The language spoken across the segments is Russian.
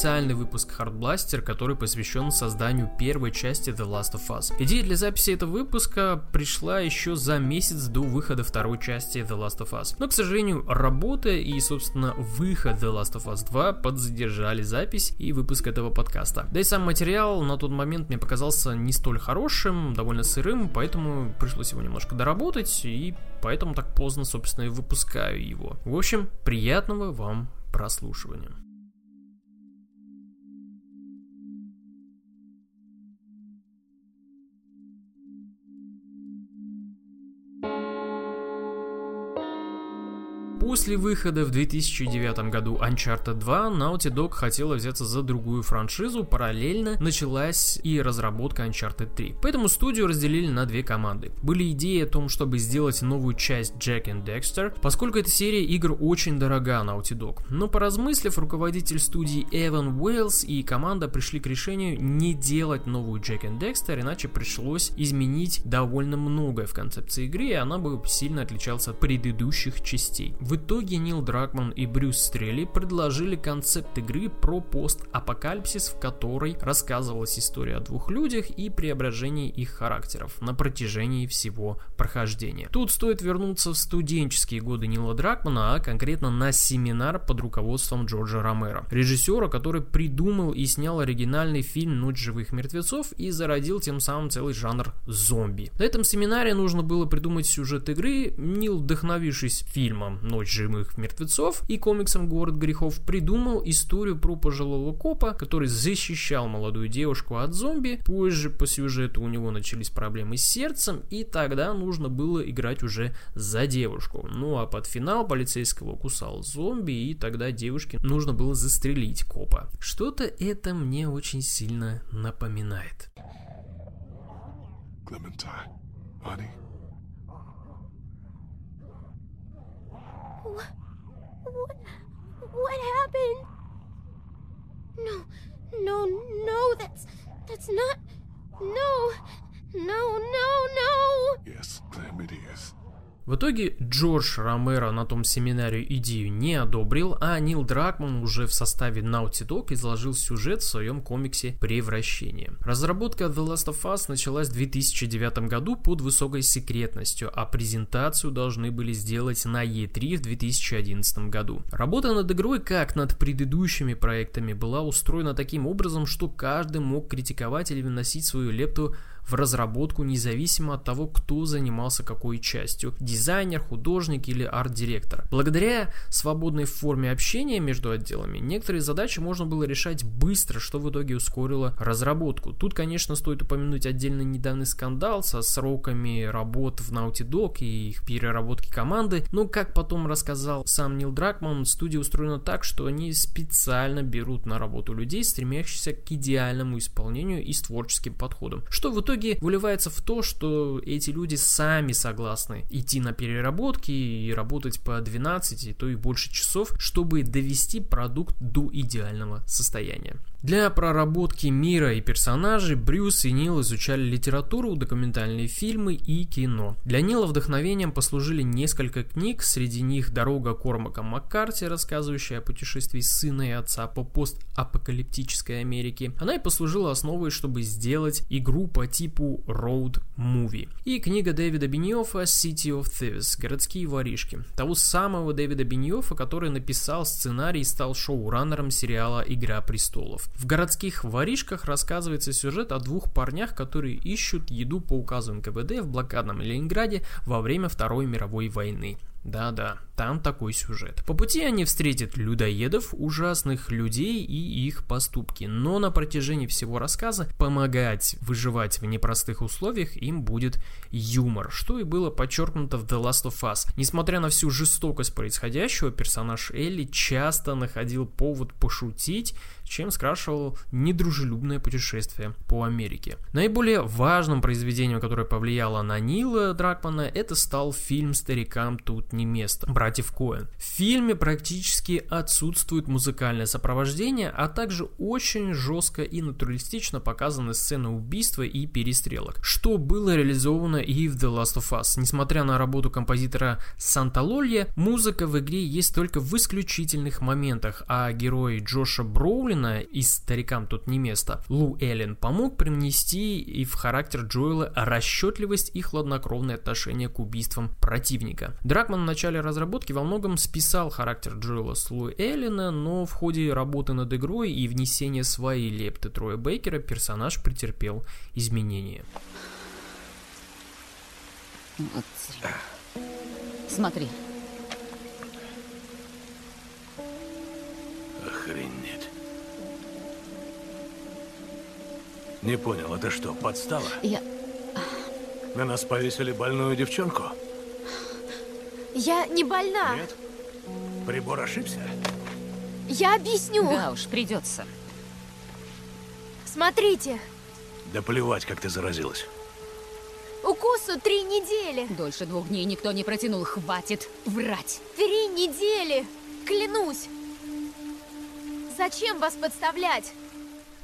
специальный выпуск Hard Blaster, который посвящен созданию первой части The Last of Us. Идея для записи этого выпуска пришла еще за месяц до выхода второй части The Last of Us. Но, к сожалению, работа и, собственно, выход The Last of Us 2 подзадержали запись и выпуск этого подкаста. Да и сам материал на тот момент мне показался не столь хорошим, довольно сырым, поэтому пришлось его немножко доработать, и поэтому так поздно, собственно, и выпускаю его. В общем, приятного вам прослушивания. После выхода в 2009 году Uncharted 2 Naughty Dog хотела взяться за другую франшизу, параллельно началась и разработка Uncharted 3. Поэтому студию разделили на две команды. Были идеи о том, чтобы сделать новую часть Jack and Dexter, поскольку эта серия игр очень дорога Naughty Dog. Но поразмыслив, руководитель студии Эван Уэллс и команда пришли к решению не делать новую Jack and Dexter, иначе пришлось изменить довольно многое в концепции игры, и она бы сильно отличалась от предыдущих частей. В итоге Нил Дракман и Брюс Стрелли предложили концепт игры про постапокалипсис, в которой рассказывалась история о двух людях и преображении их характеров на протяжении всего прохождения. Тут стоит вернуться в студенческие годы Нила Дракмана, а конкретно на семинар под руководством Джорджа Ромеро, режиссера, который придумал и снял оригинальный фильм «Ночь живых мертвецов» и зародил тем самым целый жанр зомби. На этом семинаре нужно было придумать сюжет игры, Нил, вдохновившись фильмом «Ночь «Ночь живых мертвецов» и комиксом «Город грехов» придумал историю про пожилого копа, который защищал молодую девушку от зомби. Позже по сюжету у него начались проблемы с сердцем, и тогда нужно было играть уже за девушку. Ну а под финал полицейского кусал зомби, и тогда девушке нужно было застрелить копа. Что-то это мне очень сильно напоминает. Clementine, honey. What, what happened? No, no, no, that's, that's not, no, no, no, no. Yes, Clem, it is. В итоге Джордж Ромеро на том семинаре идею не одобрил, а Нил Дракман уже в составе Naughty Dog изложил сюжет в своем комиксе «Превращение». Разработка The Last of Us началась в 2009 году под высокой секретностью, а презентацию должны были сделать на E3 в 2011 году. Работа над игрой, как над предыдущими проектами, была устроена таким образом, что каждый мог критиковать или выносить свою лепту в разработку независимо от того, кто занимался какой частью – дизайнер, художник или арт-директор. Благодаря свободной форме общения между отделами, некоторые задачи можно было решать быстро, что в итоге ускорило разработку. Тут, конечно, стоит упомянуть отдельно недавний скандал со сроками работ в Naughty Dog и их переработки команды, но, как потом рассказал сам Нил Дракман, студия устроена так, что они специально берут на работу людей, стремящихся к идеальному исполнению и с творческим подходом, что в итоге итоге выливается в то, что эти люди сами согласны идти на переработки и работать по 12, то и больше часов, чтобы довести продукт до идеального состояния. Для проработки мира и персонажей Брюс и Нил изучали литературу, документальные фильмы и кино. Для Нила вдохновением послужили несколько книг, среди них «Дорога Кормака Маккарти», рассказывающая о путешествии сына и отца по постапокалиптической Америке. Она и послужила основой, чтобы сделать игру по типу Road Movie. И книга Дэвида Беньофа «City of Thieves» «Городские воришки». Того самого Дэвида Беньофа, который написал сценарий и стал шоураннером сериала «Игра престолов». В городских воришках рассказывается сюжет о двух парнях, которые ищут еду по указу НКВД в блокадном Ленинграде во время Второй мировой войны. Да-да, там такой сюжет. По пути они встретят людоедов, ужасных людей и их поступки, но на протяжении всего рассказа помогать выживать в непростых условиях им будет юмор, что и было подчеркнуто в The Last of Us. Несмотря на всю жестокость происходящего, персонаж Элли часто находил повод пошутить, чем скрашивал недружелюбное путешествие по Америке. Наиболее важным произведением, которое повлияло на Нила Дракмана, это стал фильм «Старикам тут не место». Братьев Коэн. В фильме практически отсутствует музыкальное сопровождение, а также очень жестко и натуралистично показаны сцены убийства и перестрелок, что было реализовано и в The Last of Us. Несмотря на работу композитора Санта Лолья, музыка в игре есть только в исключительных моментах, а герой Джоша Броулина из «Старикам тут не место» Лу Эллен помог привнести и в характер Джоэла расчетливость и хладнокровное отношение к убийствам противника. Дракман в начале разработки во многом списал характер Джоэла с Лу Эллена, но в ходе работы над игрой и внесения своей лепты Троя Бейкера персонаж претерпел изменения. Вот. Смотри. Охренеть. Не понял, это что, подстава? Я... На нас повесили больную девчонку? Я не больна. Нет? Прибор ошибся? Я объясню. Да уж, придется. Смотрите, Да плевать, как ты заразилась. укусу три недели. Дольше двух дней никто не протянул. Хватит врать. Три недели. Клянусь. Зачем вас подставлять?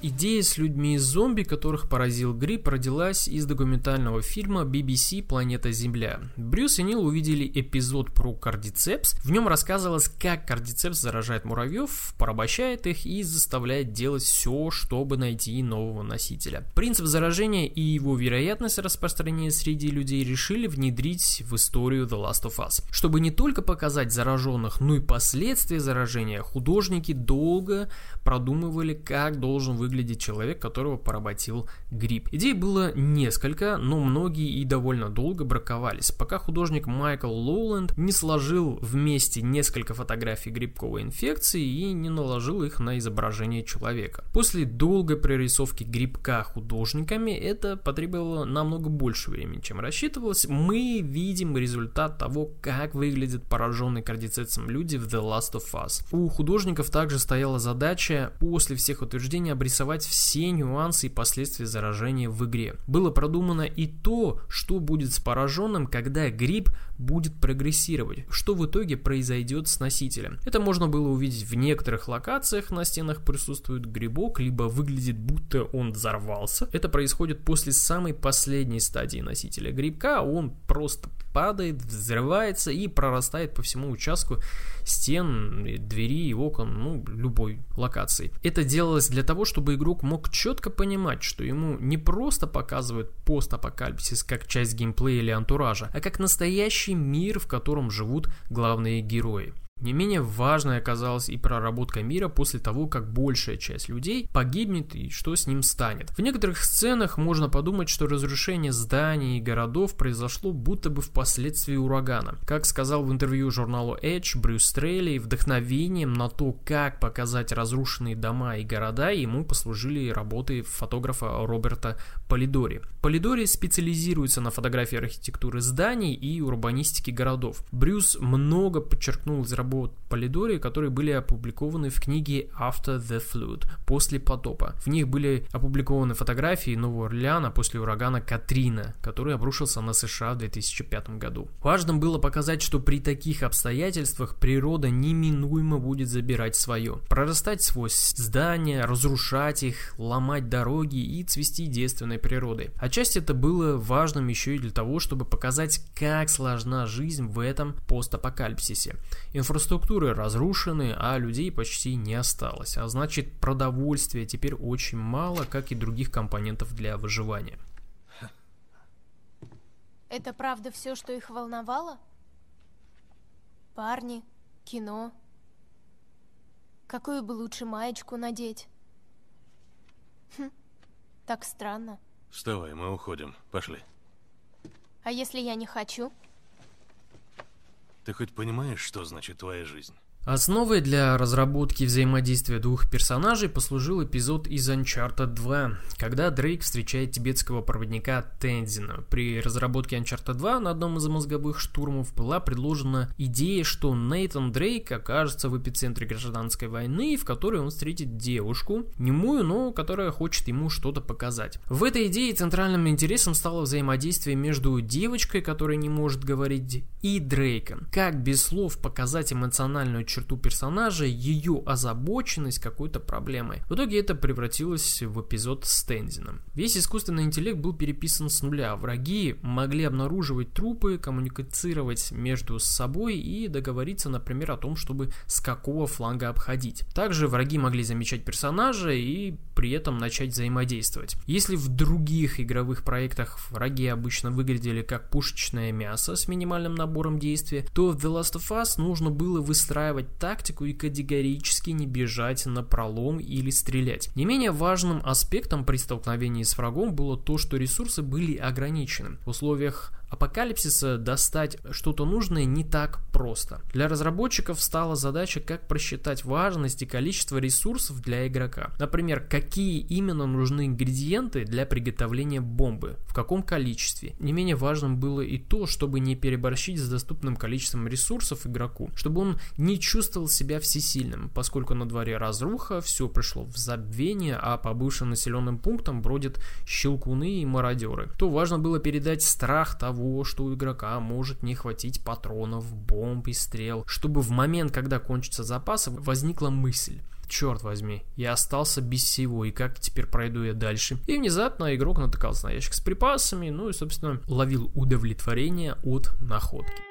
Идея с людьми из зомби, которых поразил грипп, родилась из документального фильма BBC «Планета Земля». Брюс и Нил увидели эпизод про кардицепс. В нем рассказывалось, как кардицепс заражает муравьев, порабощает их и заставляет делать все, чтобы найти нового носителя. Принцип заражения и его вероятность распространения среди людей решили внедрить в историю The Last of Us. Чтобы не только показать зараженных, но и последствия заражения, художники долго продумывали, как должен выглядеть человек, которого поработил грипп. Идей было несколько, но многие и довольно долго браковались, пока художник Майкл Лоуленд не сложил вместе несколько фотографий грибковой инфекции и не наложил их на изображение человека. После долгой прорисовки грибка художниками это потребовало намного больше времени, чем рассчитывалось. Мы видим результат того, как выглядят пораженные кардицепсом люди в The Last of Us. У художников также стояла задача после всех утверждений обрисовать все нюансы и последствия заражения в игре. Было продумано и то, что будет с пораженным, когда грипп будет прогрессировать, что в итоге произойдет с носителем. Это можно было увидеть в некоторых локациях, на стенах присутствует грибок, либо выглядит будто он взорвался. Это происходит после самой последней стадии носителя грибка, он просто падает, взрывается и прорастает по всему участку стен, двери и окон, ну, любой локации. Это делалось для того, чтобы игрок мог четко понимать, что ему не просто показывают постапокалипсис как часть геймплея или антуража, а как настоящий мир, в котором живут главные герои. Не менее важной оказалась и проработка мира после того, как большая часть людей погибнет и что с ним станет. В некоторых сценах можно подумать, что разрушение зданий и городов произошло будто бы впоследствии урагана. Как сказал в интервью журналу Edge Брюс Трейли, вдохновением на то, как показать разрушенные дома и города, ему послужили работы фотографа Роберта Полидори. Полидори специализируется на фотографии архитектуры зданий и урбанистики городов. Брюс много подчеркнул из работ Полидори, которые были опубликованы в книге After the Flood, после потопа. В них были опубликованы фотографии Нового Орлеана после урагана Катрина, который обрушился на США в 2005 году. Важным было показать, что при таких обстоятельствах природа неминуемо будет забирать свое. Прорастать сквозь здания, разрушать их, ломать дороги и цвести действенной природой. Отчасти это было важным еще и для того, чтобы показать, как сложна жизнь в этом постапокалипсисе. Инфраструктуры разрушены, а людей почти не осталось. А значит, продовольствия теперь очень мало, как и других компонентов для выживания. Это правда все, что их волновало? Парни, кино. Какую бы лучше маечку надеть? Хм, так странно. Вставай, мы уходим. Пошли. А если я не хочу? Ты хоть понимаешь, что значит твоя жизнь? Основой для разработки взаимодействия двух персонажей послужил эпизод из Uncharted 2, когда Дрейк встречает тибетского проводника Тензина. При разработке Uncharted 2 на одном из мозговых штурмов была предложена идея, что Нейтан Дрейк окажется в эпицентре гражданской войны, в которой он встретит девушку, немую, но которая хочет ему что-то показать. В этой идее центральным интересом стало взаимодействие между девочкой, которая не может говорить, и Дрейком. Как без слов показать эмоциональную черту персонажа, ее озабоченность какой-то проблемой. В итоге это превратилось в эпизод с Тензином. Весь искусственный интеллект был переписан с нуля. Враги могли обнаруживать трупы, коммуницировать между собой и договориться, например, о том, чтобы с какого фланга обходить. Также враги могли замечать персонажа и при этом начать взаимодействовать. Если в других игровых проектах враги обычно выглядели как пушечное мясо с минимальным набором действий, то в The Last of Us нужно было выстраивать выбрать тактику и категорически не бежать на пролом или стрелять. Не менее важным аспектом при столкновении с врагом было то, что ресурсы были ограничены. В условиях апокалипсиса достать что-то нужное не так просто. Для разработчиков стала задача, как просчитать важность и количество ресурсов для игрока. Например, какие именно нужны ингредиенты для приготовления бомбы, в каком количестве. Не менее важным было и то, чтобы не переборщить с доступным количеством ресурсов игроку, чтобы он не чувствовал себя всесильным, поскольку на дворе разруха, все пришло в забвение, а по бывшим населенным пунктам бродят щелкуны и мародеры. То важно было передать страх того, того, что у игрока может не хватить патронов, бомб и стрел, чтобы в момент, когда кончатся запасы, возникла мысль. Черт возьми, я остался без всего, и как теперь пройду я дальше? И внезапно игрок натыкался на ящик с припасами, ну и, собственно, ловил удовлетворение от находки.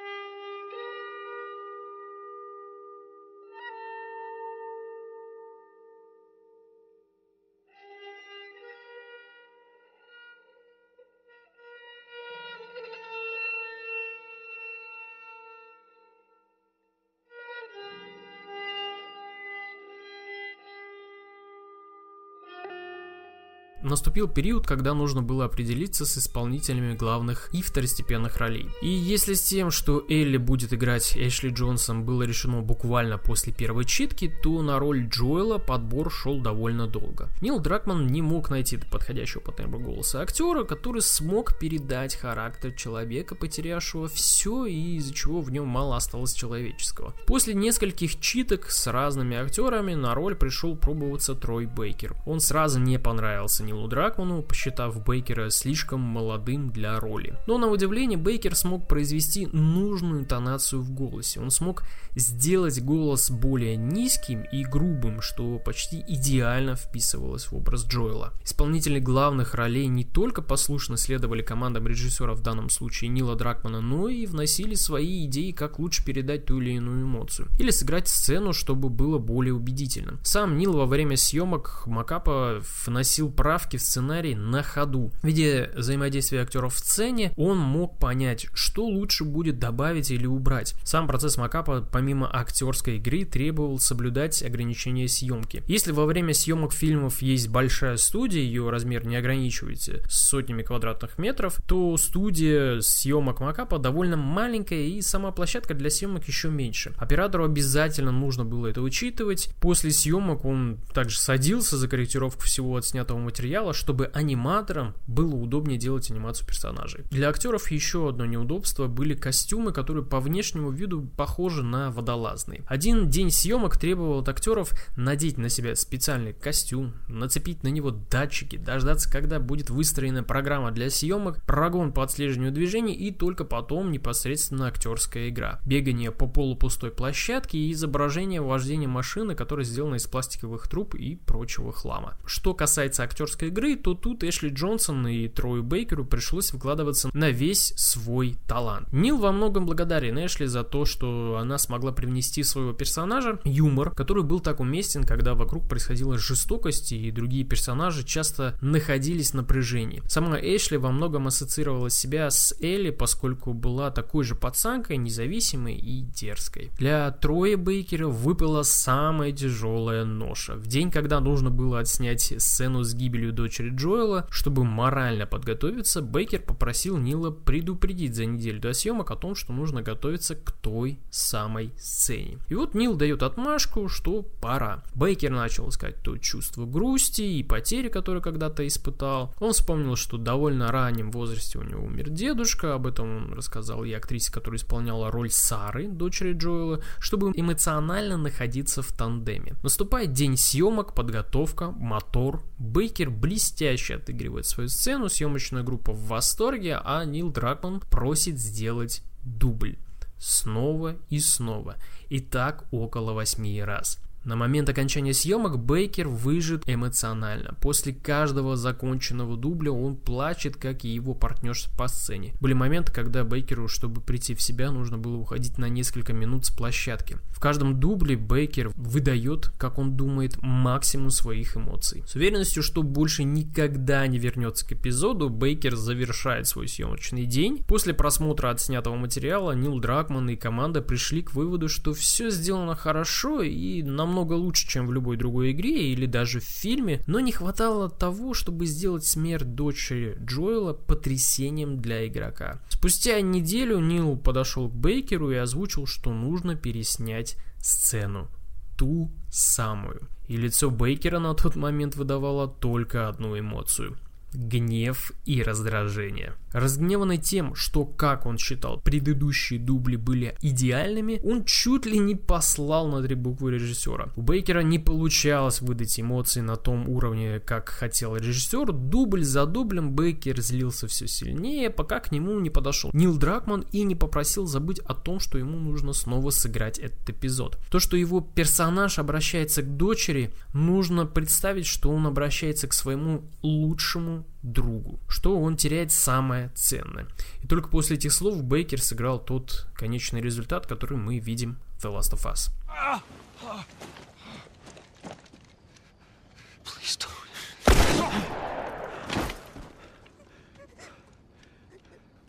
Наступил период, когда нужно было определиться с исполнителями главных и второстепенных ролей. И если с тем, что Элли будет играть Эшли Джонсон, было решено буквально после первой читки, то на роль Джоэла подбор шел довольно долго. Нил Дракман не мог найти подходящего по тембру голоса актера, который смог передать характер человека, потерявшего все и из-за чего в нем мало осталось человеческого. После нескольких читок с разными актерами на роль пришел пробоваться Трой Бейкер. Он сразу не понравился Нилу Нилу Дракману, посчитав Бейкера слишком молодым для роли. Но на удивление Бейкер смог произвести нужную интонацию в голосе. Он смог сделать голос более низким и грубым, что почти идеально вписывалось в образ Джоэла. Исполнители главных ролей не только послушно следовали командам режиссера в данном случае Нила Дракмана, но и вносили свои идеи, как лучше передать ту или иную эмоцию. Или сыграть сцену, чтобы было более убедительным. Сам Нил во время съемок Макапа вносил правки в сценарий на ходу. Видя взаимодействие актеров в сцене, он мог понять, что лучше будет добавить или убрать. Сам процесс макапа, помимо актерской игры, требовал соблюдать ограничения съемки. Если во время съемок фильмов есть большая студия, ее размер не ограничивается сотнями квадратных метров, то студия съемок макапа довольно маленькая и сама площадка для съемок еще меньше. Оператору обязательно нужно было это учитывать. После съемок он также садился за корректировку всего отснятого материала, материала, чтобы аниматорам было удобнее делать анимацию персонажей. Для актеров еще одно неудобство были костюмы, которые по внешнему виду похожи на водолазные. Один день съемок требовал от актеров надеть на себя специальный костюм, нацепить на него датчики, дождаться, когда будет выстроена программа для съемок, прогон по отслеживанию движений и только потом непосредственно актерская игра. Бегание по полупустой площадке и изображение вождения машины, которая сделана из пластиковых труб и прочего хлама. Что касается актерской игры, то тут Эшли Джонсон и Трою Бейкеру пришлось выкладываться на весь свой талант. Нил во многом благодарен Эшли за то, что она смогла привнести своего персонажа юмор, который был так уместен, когда вокруг происходила жестокость и другие персонажи часто находились в напряжении. Сама Эшли во многом ассоциировала себя с Элли, поскольку была такой же пацанкой, независимой и дерзкой. Для Троя Бейкера выпала самая тяжелая ноша. В день, когда нужно было отснять сцену с гибелью гибелью дочери Джоэла, чтобы морально подготовиться, Бейкер попросил Нила предупредить за неделю до съемок о том, что нужно готовиться к той самой сцене. И вот Нил дает отмашку, что пора. Бейкер начал искать то чувство грусти и потери, которое когда-то испытал. Он вспомнил, что довольно раннем возрасте у него умер дедушка, об этом он рассказал и актрисе, которая исполняла роль Сары, дочери Джоэла, чтобы эмоционально находиться в тандеме. Наступает день съемок, подготовка, мотор. Бейкер блестяще отыгрывает свою сцену, съемочная группа в восторге, а Нил Дракман просит сделать дубль. Снова и снова. И так около восьми раз. На момент окончания съемок Бейкер выжит эмоционально. После каждого законченного дубля он плачет, как и его партнер по сцене. Были моменты, когда Бейкеру, чтобы прийти в себя, нужно было уходить на несколько минут с площадки. В каждом дубле Бейкер выдает, как он думает, максимум своих эмоций. С уверенностью, что больше никогда не вернется к эпизоду, Бейкер завершает свой съемочный день. После просмотра отснятого материала Нил Дракман и команда пришли к выводу, что все сделано хорошо и намного намного лучше, чем в любой другой игре или даже в фильме, но не хватало того, чтобы сделать смерть дочери Джоэла потрясением для игрока. Спустя неделю Нил подошел к Бейкеру и озвучил, что нужно переснять сцену. Ту самую. И лицо Бейкера на тот момент выдавало только одну эмоцию – гнев и раздражение. Разгневанный тем, что, как он считал, предыдущие дубли были идеальными, он чуть ли не послал на три буквы режиссера. У Бейкера не получалось выдать эмоции на том уровне, как хотел режиссер. Дубль за дублем Бейкер злился все сильнее, пока к нему не подошел Нил Дракман и не попросил забыть о том, что ему нужно снова сыграть этот эпизод. То, что его персонаж обращается к дочери, нужно представить, что он обращается к своему лучшему другу, что он теряет самое ценное. И только после этих слов Бейкер сыграл тот конечный результат, который мы видим в The Last of Us.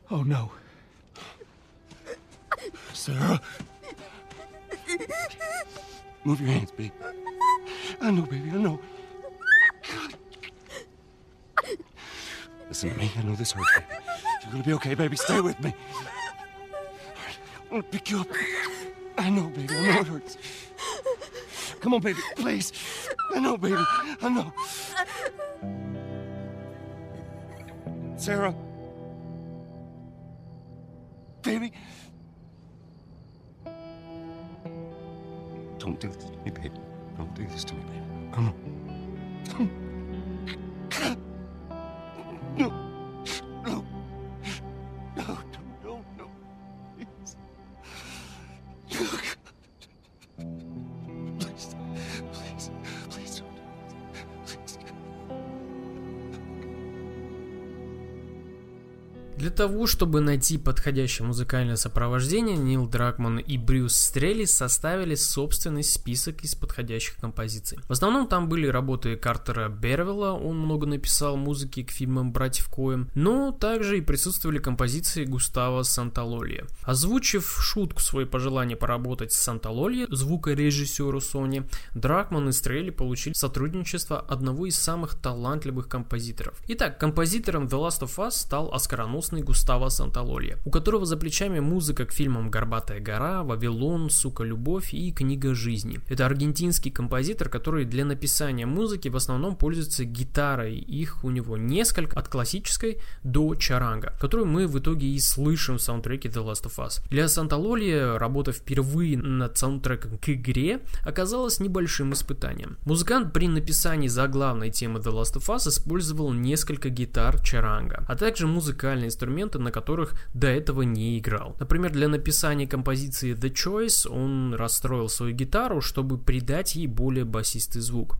Oh no. Sarah. Move your hands, baby. I know, baby, I know. Listen to me. I know this hurts you. You're gonna be okay, baby. Stay with me. I'm gonna pick you up. I know, baby. I know it hurts. Come on, baby. Please. I know, baby. I know. Sarah. Baby. Don't do this to me, baby. Don't do this to me, baby. Come on. Come on. Того, чтобы найти подходящее музыкальное сопровождение, Нил Дракман и Брюс Стрелли составили собственный список из подходящих композиций. В основном там были работы Картера Бервилла, он много написал музыки к фильмам «Братьев Коем», но также и присутствовали композиции Густава Санталолья. Озвучив шутку свое пожелание поработать с Санталолья, звукорежиссеру Sony, Дракман и Стрелли получили сотрудничество одного из самых талантливых композиторов. Итак, композитором The Last of Us стал оскароносный Густава Санталолья, у которого за плечами музыка к фильмам «Горбатая гора», «Вавилон», «Сука, любовь» и «Книга жизни». Это аргентинский композитор, который для написания музыки в основном пользуется гитарой. Их у него несколько, от классической до чаранга, которую мы в итоге и слышим в саундтреке The Last of Us. Для Санталолья работа впервые над саундтреком к игре оказалась небольшим испытанием. Музыкант при написании заглавной темы The Last of Us использовал несколько гитар чаранга, а также музыкальные инструменты на которых до этого не играл. Например, для написания композиции The Choice он расстроил свою гитару, чтобы придать ей более басистый звук.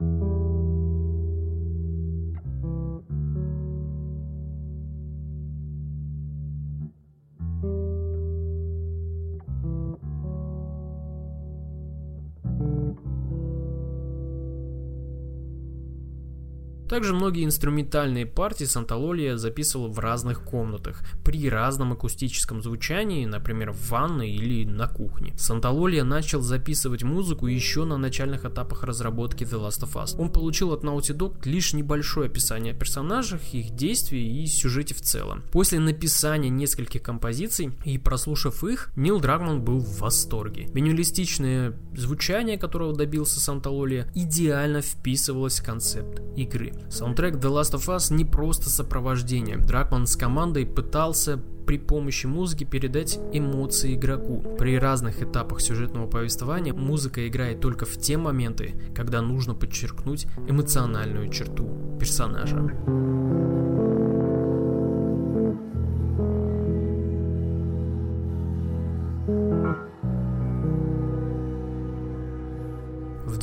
Также многие инструментальные партии Санталолия записывал в разных комнатах, при разном акустическом звучании, например, в ванной или на кухне. Санталолия начал записывать музыку еще на начальных этапах разработки The Last of Us. Он получил от Naughty Dog лишь небольшое описание о персонажах, их действий и сюжете в целом. После написания нескольких композиций и прослушав их, Нил Драгман был в восторге. Минималистичное звучание, которого добился Санталолия, идеально вписывалось в концепт игры. Саундтрек The Last of Us не просто сопровождение. Дракман с командой пытался при помощи музыки передать эмоции игроку. При разных этапах сюжетного повествования музыка играет только в те моменты, когда нужно подчеркнуть эмоциональную черту персонажа.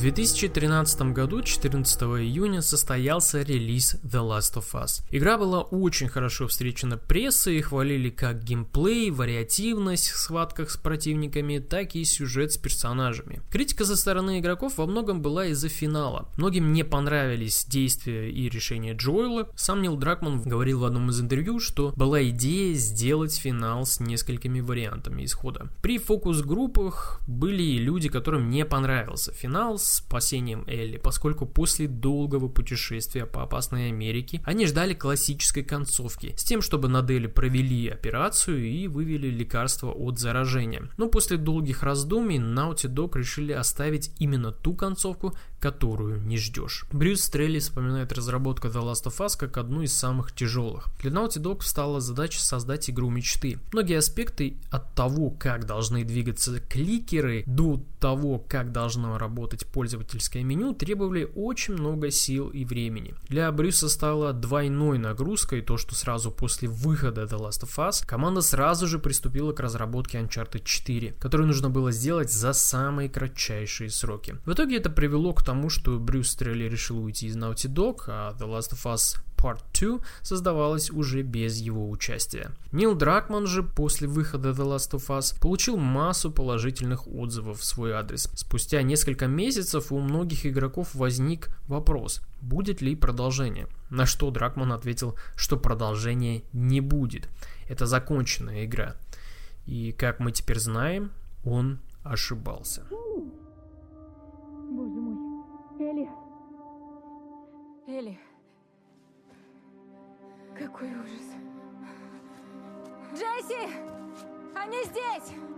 2013 году, 14 июня, состоялся релиз The Last of Us. Игра была очень хорошо встречена прессой, хвалили как геймплей, вариативность в схватках с противниками, так и сюжет с персонажами. Критика со стороны игроков во многом была из-за финала. Многим не понравились действия и решения Джоэла. Сам Нил Дракман говорил в одном из интервью, что была идея сделать финал с несколькими вариантами исхода. При фокус-группах были и люди, которым не понравился финал, спасением Элли, поскольку после долгого путешествия по опасной Америке они ждали классической концовки, с тем, чтобы над Элли провели операцию и вывели лекарство от заражения. Но после долгих раздумий Naughty Dog решили оставить именно ту концовку, которую не ждешь. Брюс Стрелли вспоминает разработку The Last of Us как одну из самых тяжелых. Для Naughty Dog стала задача создать игру мечты. Многие аспекты от того, как должны двигаться кликеры, до того, как должно работать пользовательское меню, требовали очень много сил и времени. Для Брюса стало двойной нагрузкой то, что сразу после выхода The Last of Us команда сразу же приступила к разработке Uncharted 4, которую нужно было сделать за самые кратчайшие сроки. В итоге это привело к тому, что Брюс Стрелли решил уйти из Naughty Dog, а The Last of Us Part 2 создавалась уже без его участия. Нил Дракман же после выхода The Last of Us получил массу положительных отзывов в свой адрес. Спустя несколько месяцев у многих игроков возник вопрос, будет ли продолжение. На что Дракман ответил, что продолжения не будет. Это законченная игра. И как мы теперь знаем, он ошибался. Элли. Элли. Какой ужас. Джесси! Они здесь!